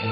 你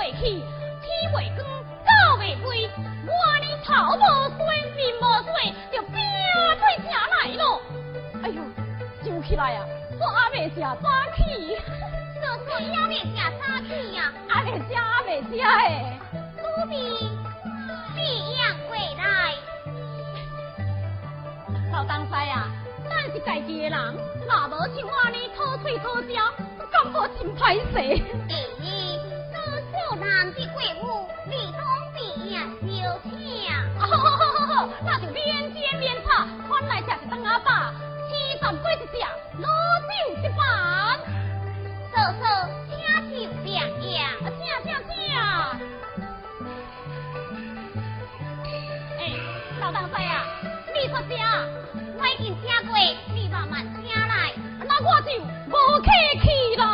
未起，天未光，早未归，我呢头无转，面无转，就扁嘴吃来咯。哎呦，收起来呀，阿妹吃，抓去。叔叔阿妹吃，抓气呀，阿个阿妹吃哎。奴婢烈阳归来。老当衰呀，真是该接郎。那无像我呢，偷嘴偷吃，感觉真歹势。男的鬼屋，女东边就，小。那就边见边跑，看来正是当阿爸，七转鬼子脚，老酒一般。叔叔，请酒别样，正正正。哎，老板哥呀，你说啥？我已经吃过，你慢慢吃来，那我就不客气了。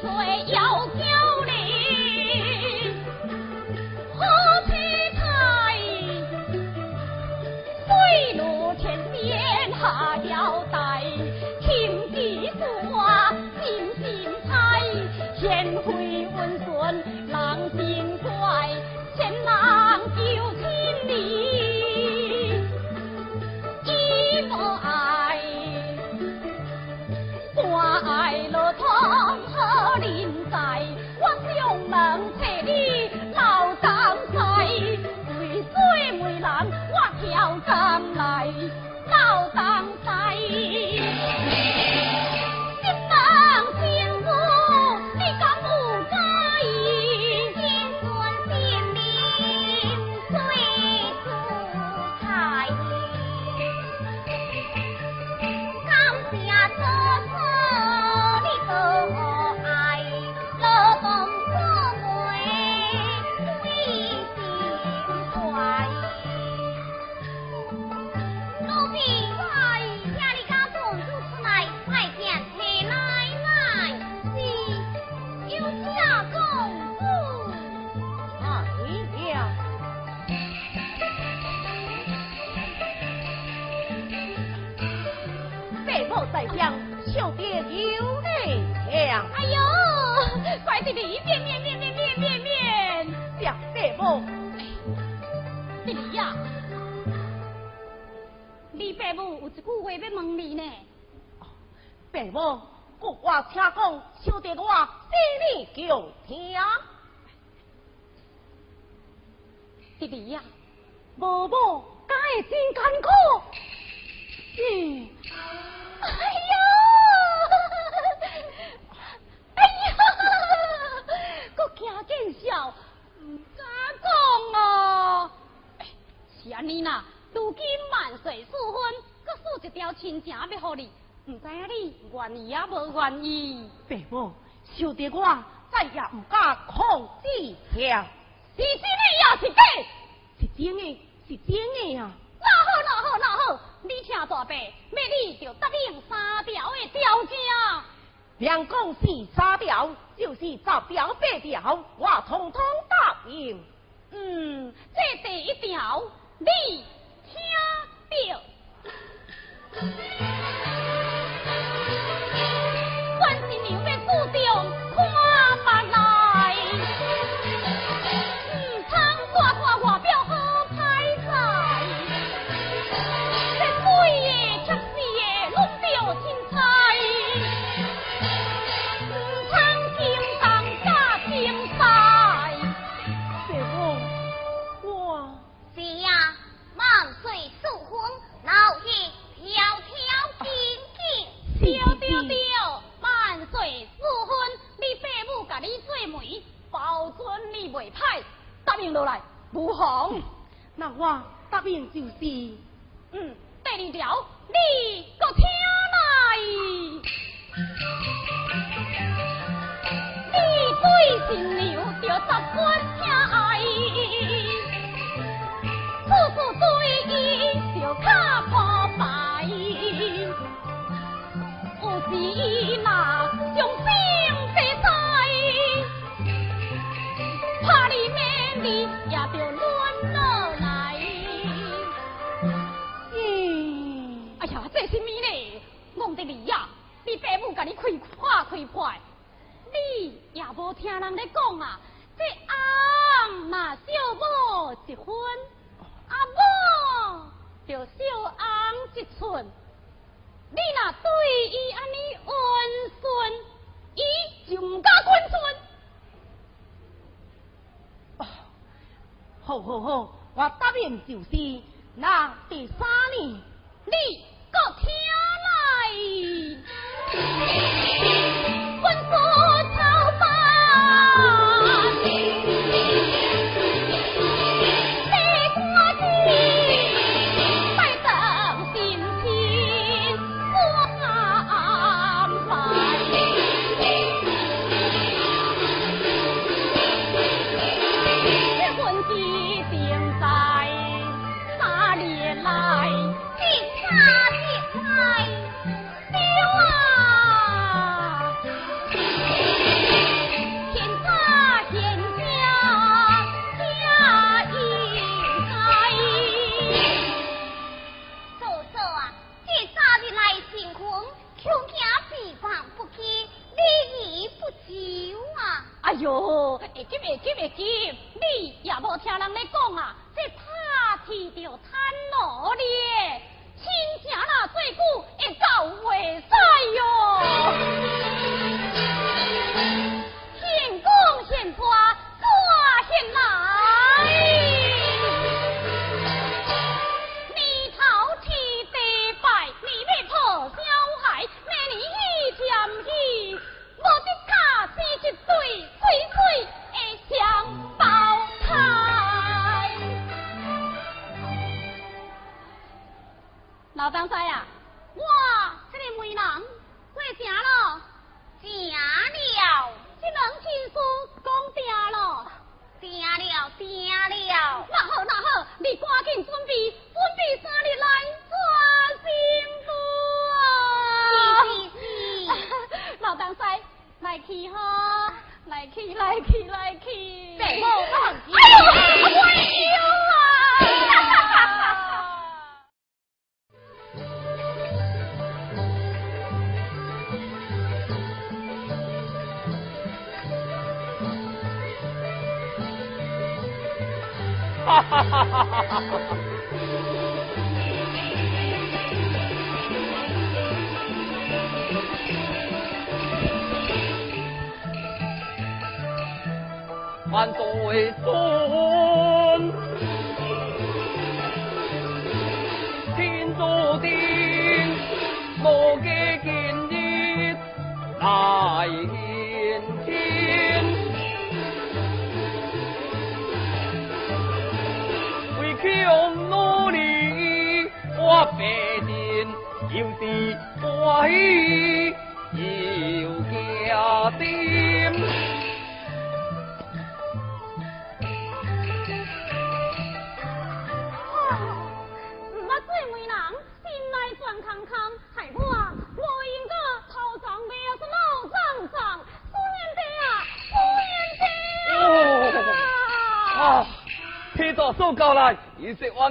所谓内幕，国话且讲，就得我替你叫听。弟弟呀，无母，敢会真艰苦？哎呀！哎呀！国惊见笑，唔敢讲啊。是啊，你呐，如今万岁赐分，搁赐一条亲情要予你。唔知影你愿意也无愿意。爸母，受得我再也唔敢控制下。是真的呀，是假？是真的，是真的呀、啊。那好，那好，那好，你请大伯，要你就答应三条的条件。啊。两讲四三条，就是十条、八条，我统统答应。嗯，这第一条，你听着。红。那我答应就是，嗯，第二条你个听来。你对新娘着十分。你也着暖下来。哎呀，这是？弄得你呀，你母你，也听人讲啊。这若，就一寸。你对伊安尼温顺，伊就唔敢温顺。好好好，我答应就是。那第三年，你搁听来。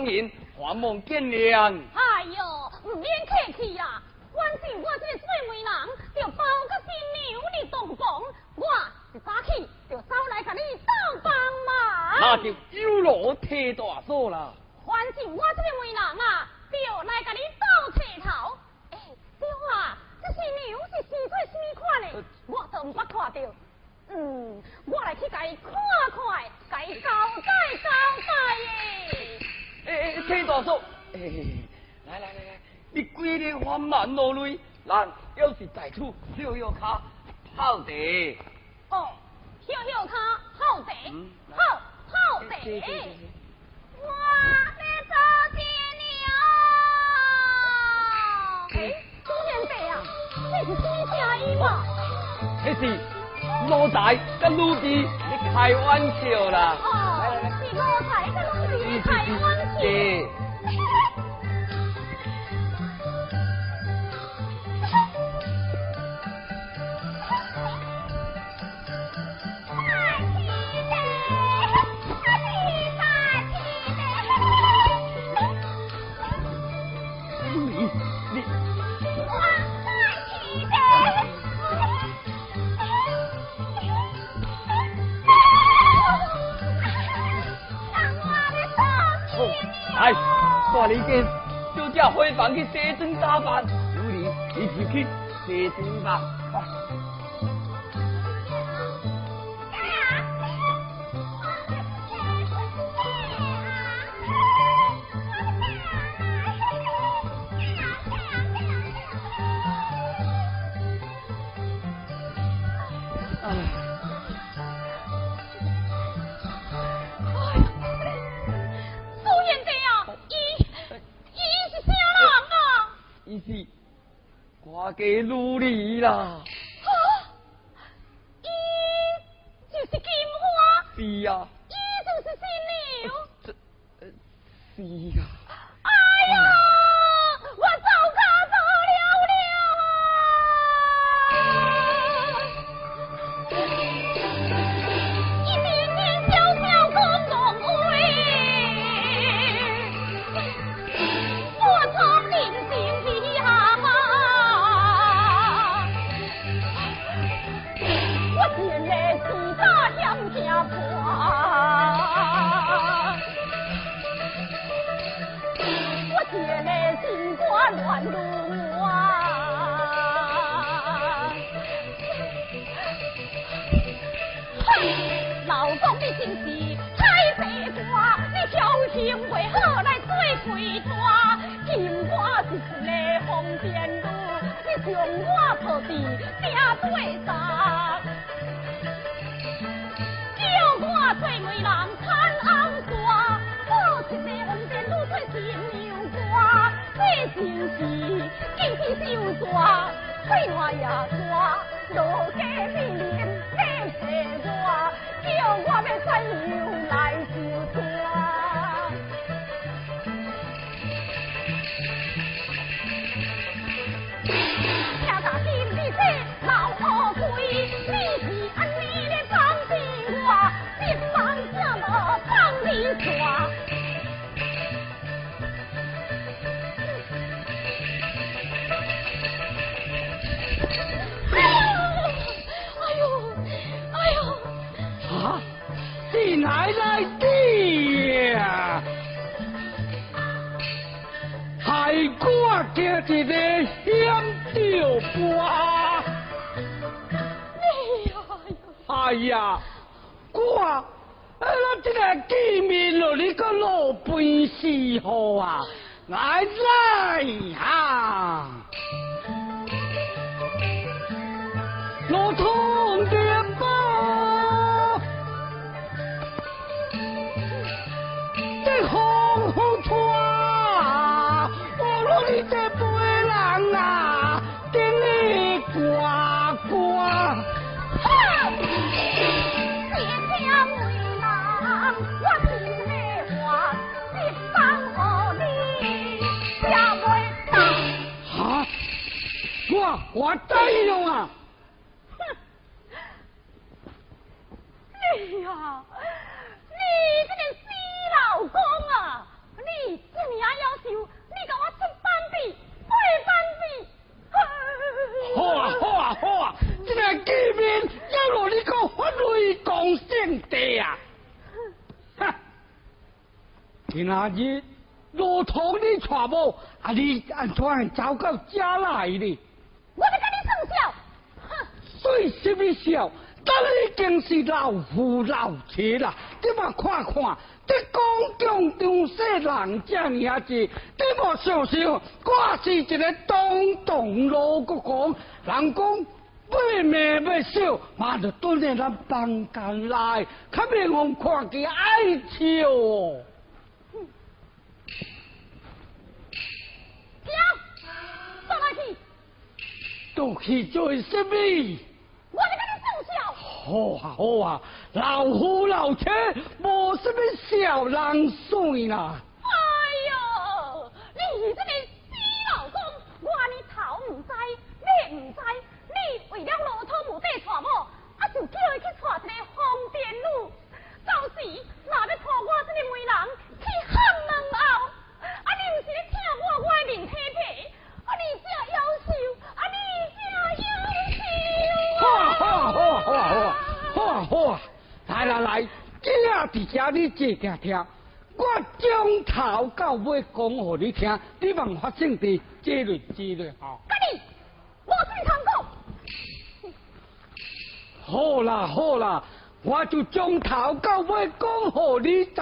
一色欢迎，欢望见谅。哎呦，唔免客气呀，反正我这个做媒人，就包个新娘你动工，我一早起就走来给你倒帮忙。那就有劳替大嫂啦。反正我这个媒人啊，就来给你倒车头。哎，对啊，这新娘是生做什么款的？我都唔捌看到。嗯，我来去甲伊看看，甲伊交代交代耶。诶，听大叔，诶，来来来来，你规日缓慢落泪，咱要是在厝休休卡泡茶。哦，休休卡泡茶，泡泡茶。我要做新娘。诶，朱贤弟啊，这是什么声音嘛？这是。老仔跟老弟，你开玩笑啦！哦，是老仔跟老弟开玩笑。大理间就叫回房去洗妆打扮，有你你就去洗妆吧。给努力啦！呀，我啊，咱这个见面了，你个老本事好啊，来来呀，老通电我我知了啊！哼！哎呀，你这个死老公啊！你这么优秀，你给我出班比，背班比。好啊好啊好啊！这个见面要落你个法律公圣地啊！哼！今仔日路途你娶某，啊你安怎走到家来呢？我在跟你生笑，哼！对什么笑？咱已经是老夫老妻啦，你莫看看，这公共场所人这么子，你莫想想，我是一个东东老国公，人讲妹妹要笑，嘛就蹲在咱房间内，较免互看见爱笑哦。都去做什么？好啊好啊，老夫老妻，无什么小人算啦。哎呦，你这个死老公，我你头唔知，你唔知，你为了老土无底娶某，啊就叫伊去娶一个疯癫女，到时哪要拖我这个媒人去喊门后，啊你唔是咧请我我的面皮皮，啊你这优秀。好啊好啊好啊好啊好啊！来来来，今仔伫遮你坐听听，我从头到尾讲互你听，你莫发生伫这类之类吼。干你，我最通讲。好啦好啦，我就从头到尾讲互你知。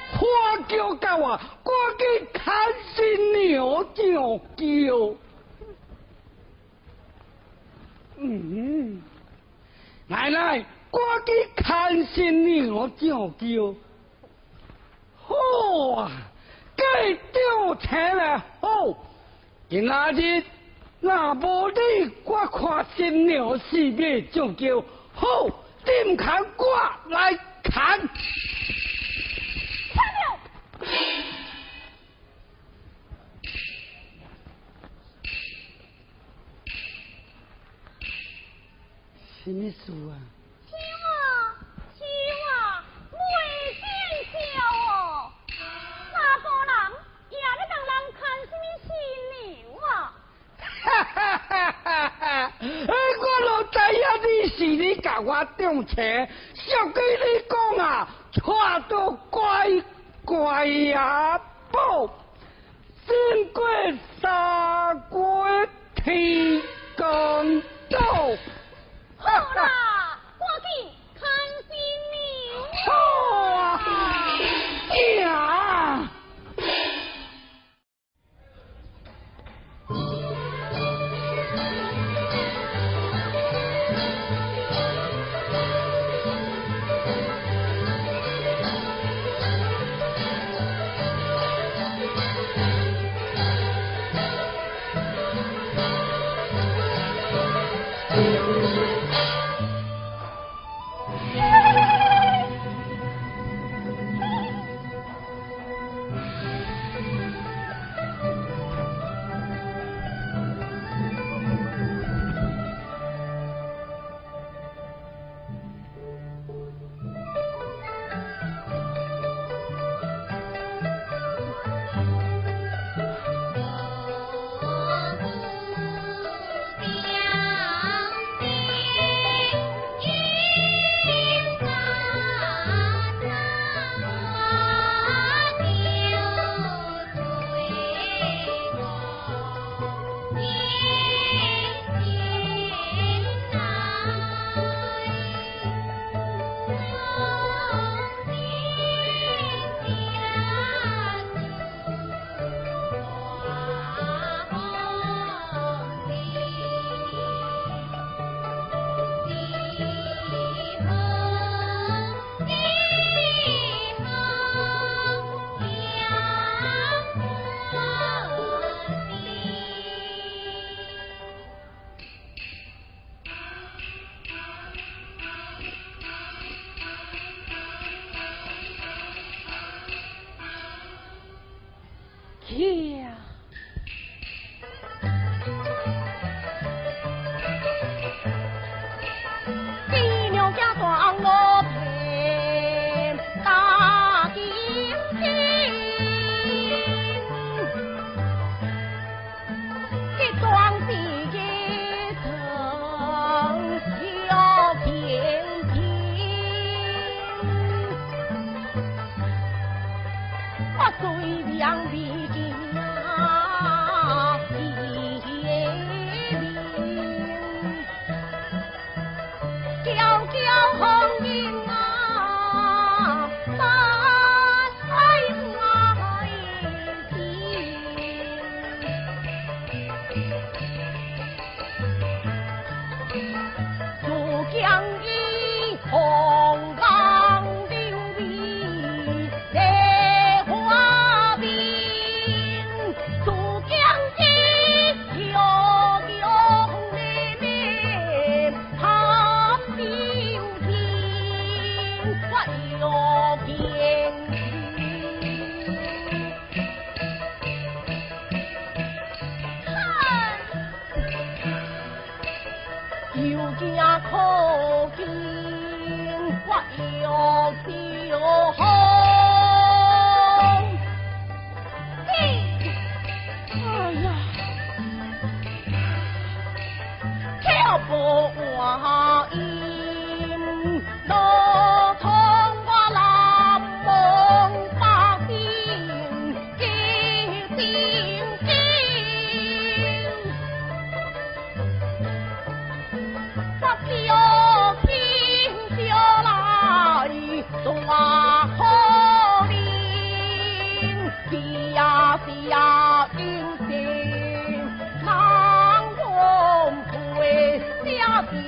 花轿到啊，赶紧看新娘叫叫。嗯，来来，赶紧看新娘叫叫。好啊！该调查了，好，今仔日那无你，我看新娘四面就叫好，点看我来看。什么事啊？我老知影你是你甲我中车，小计你讲啊，错到乖乖呀，不，经过三过天公道。好啦，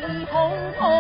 红红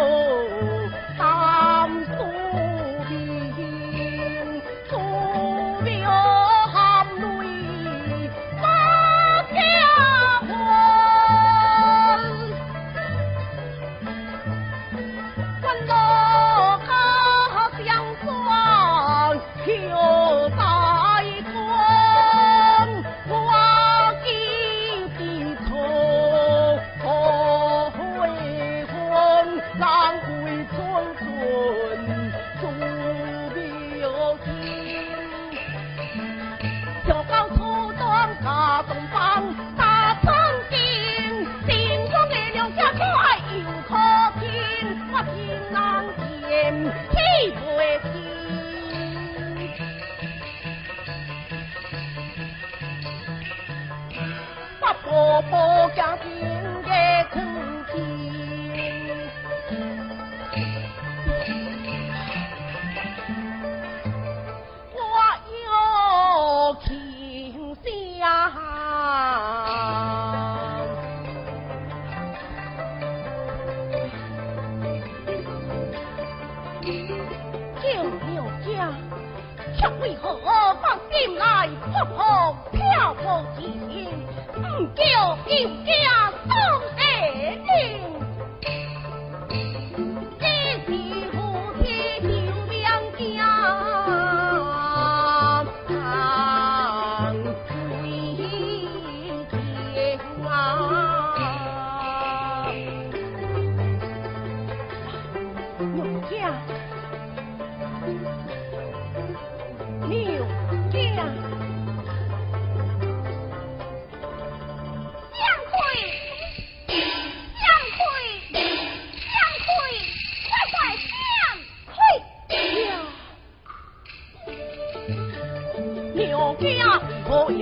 见了家，却为何放进来不好漂泊之情，不叫人家当爱命？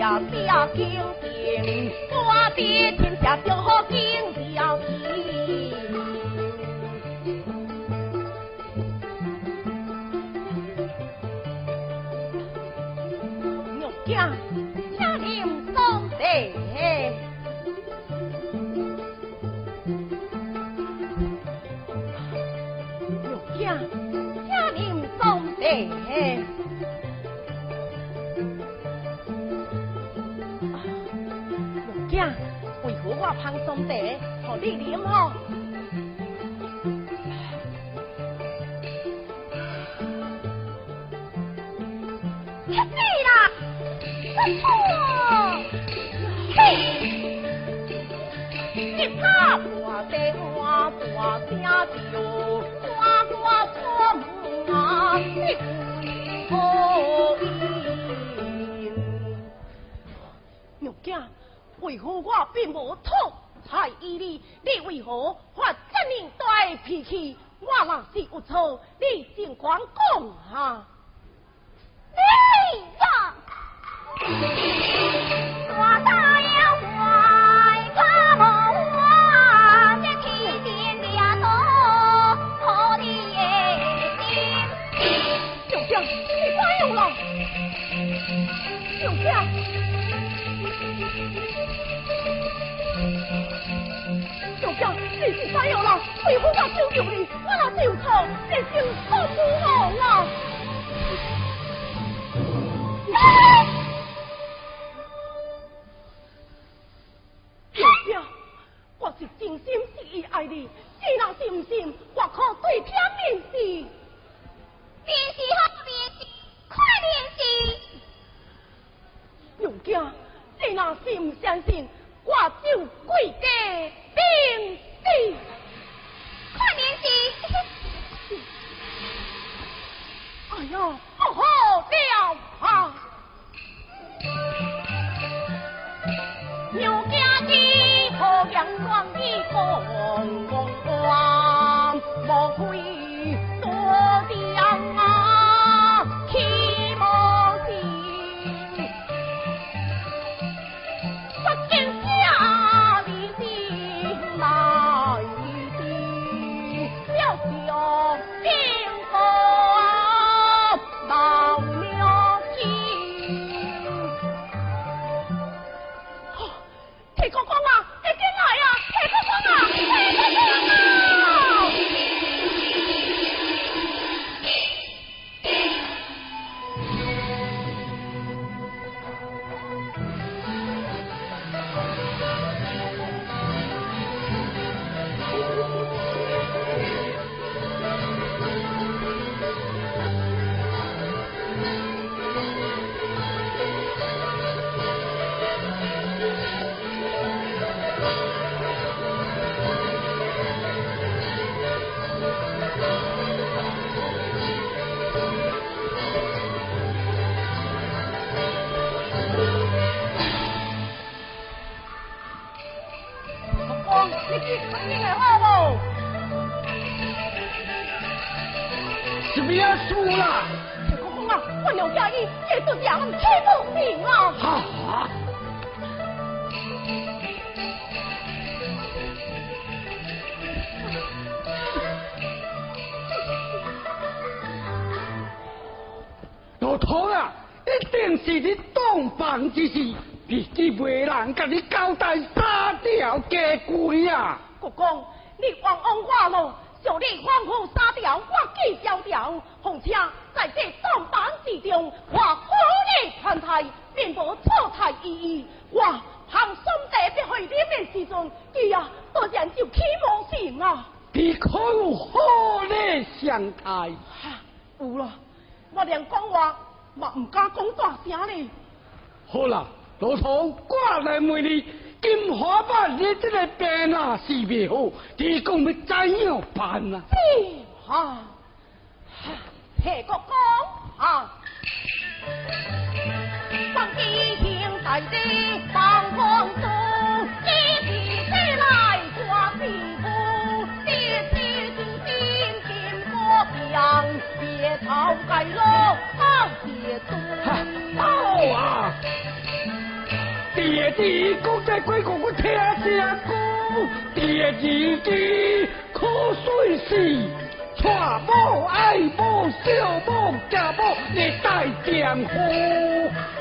表金兵我的天下表金表姨有这样这子子汤松茶，你吼。啦，错。嘿，一，锅娘好亲。玉姐。为何我并无痛在意你？你为何发这么大的脾气？我若是有错，你尽管讲啊！呀，你何把酒丢你？我那酒桶真是好不好！并无错太意义，哇！行心地必去怜悯之中，伊呀多忍受起磨性啊！你可有好礼相待。哈，有了，我连讲话嘛唔敢讲大声呢。好啦，老土，我来问你，金花伯你这个病呐是未好？你讲要怎样办呐？啊！嘿，哥哥啊！放屁精彩的放光祖一起飞来光明夫爹爹今天听我讲别逃开了好结果好啊爹爹你给我再我听听歌爹一句瞌睡时串母爱母孝母家母你带丈夫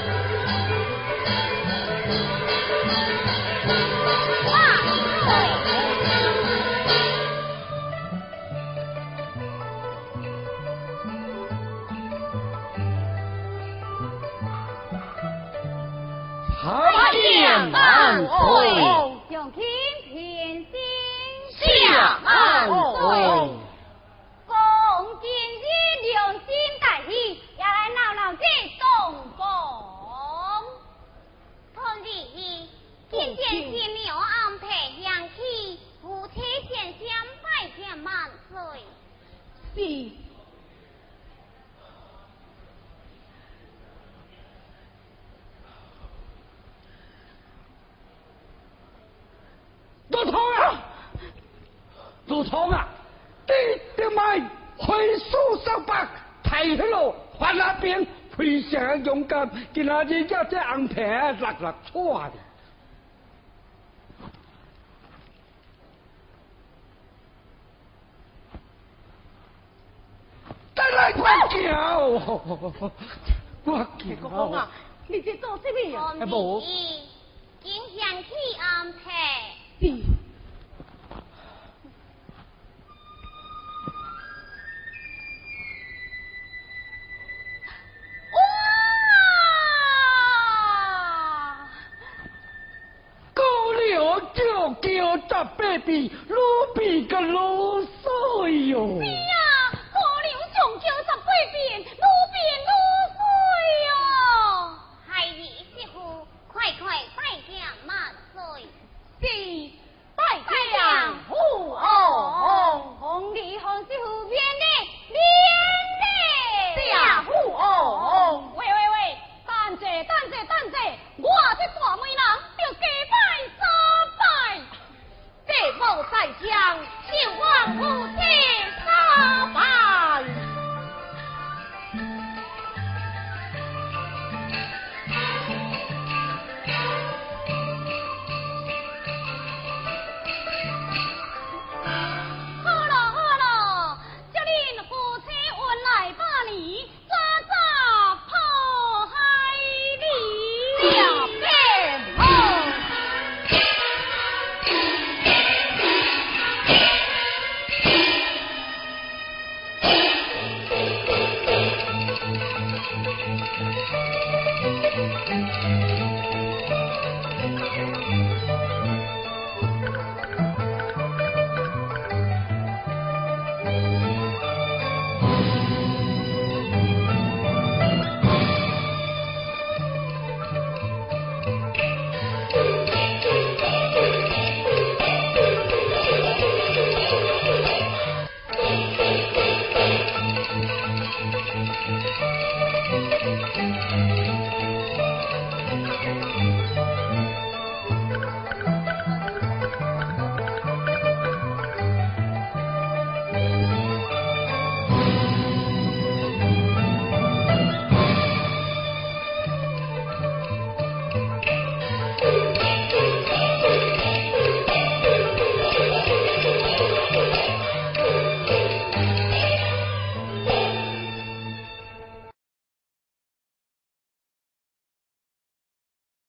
人叫这安排，哪个错的？再来快桥，我桥。李国峰啊，你在做什么呀？哎，无。今天去安排。fille.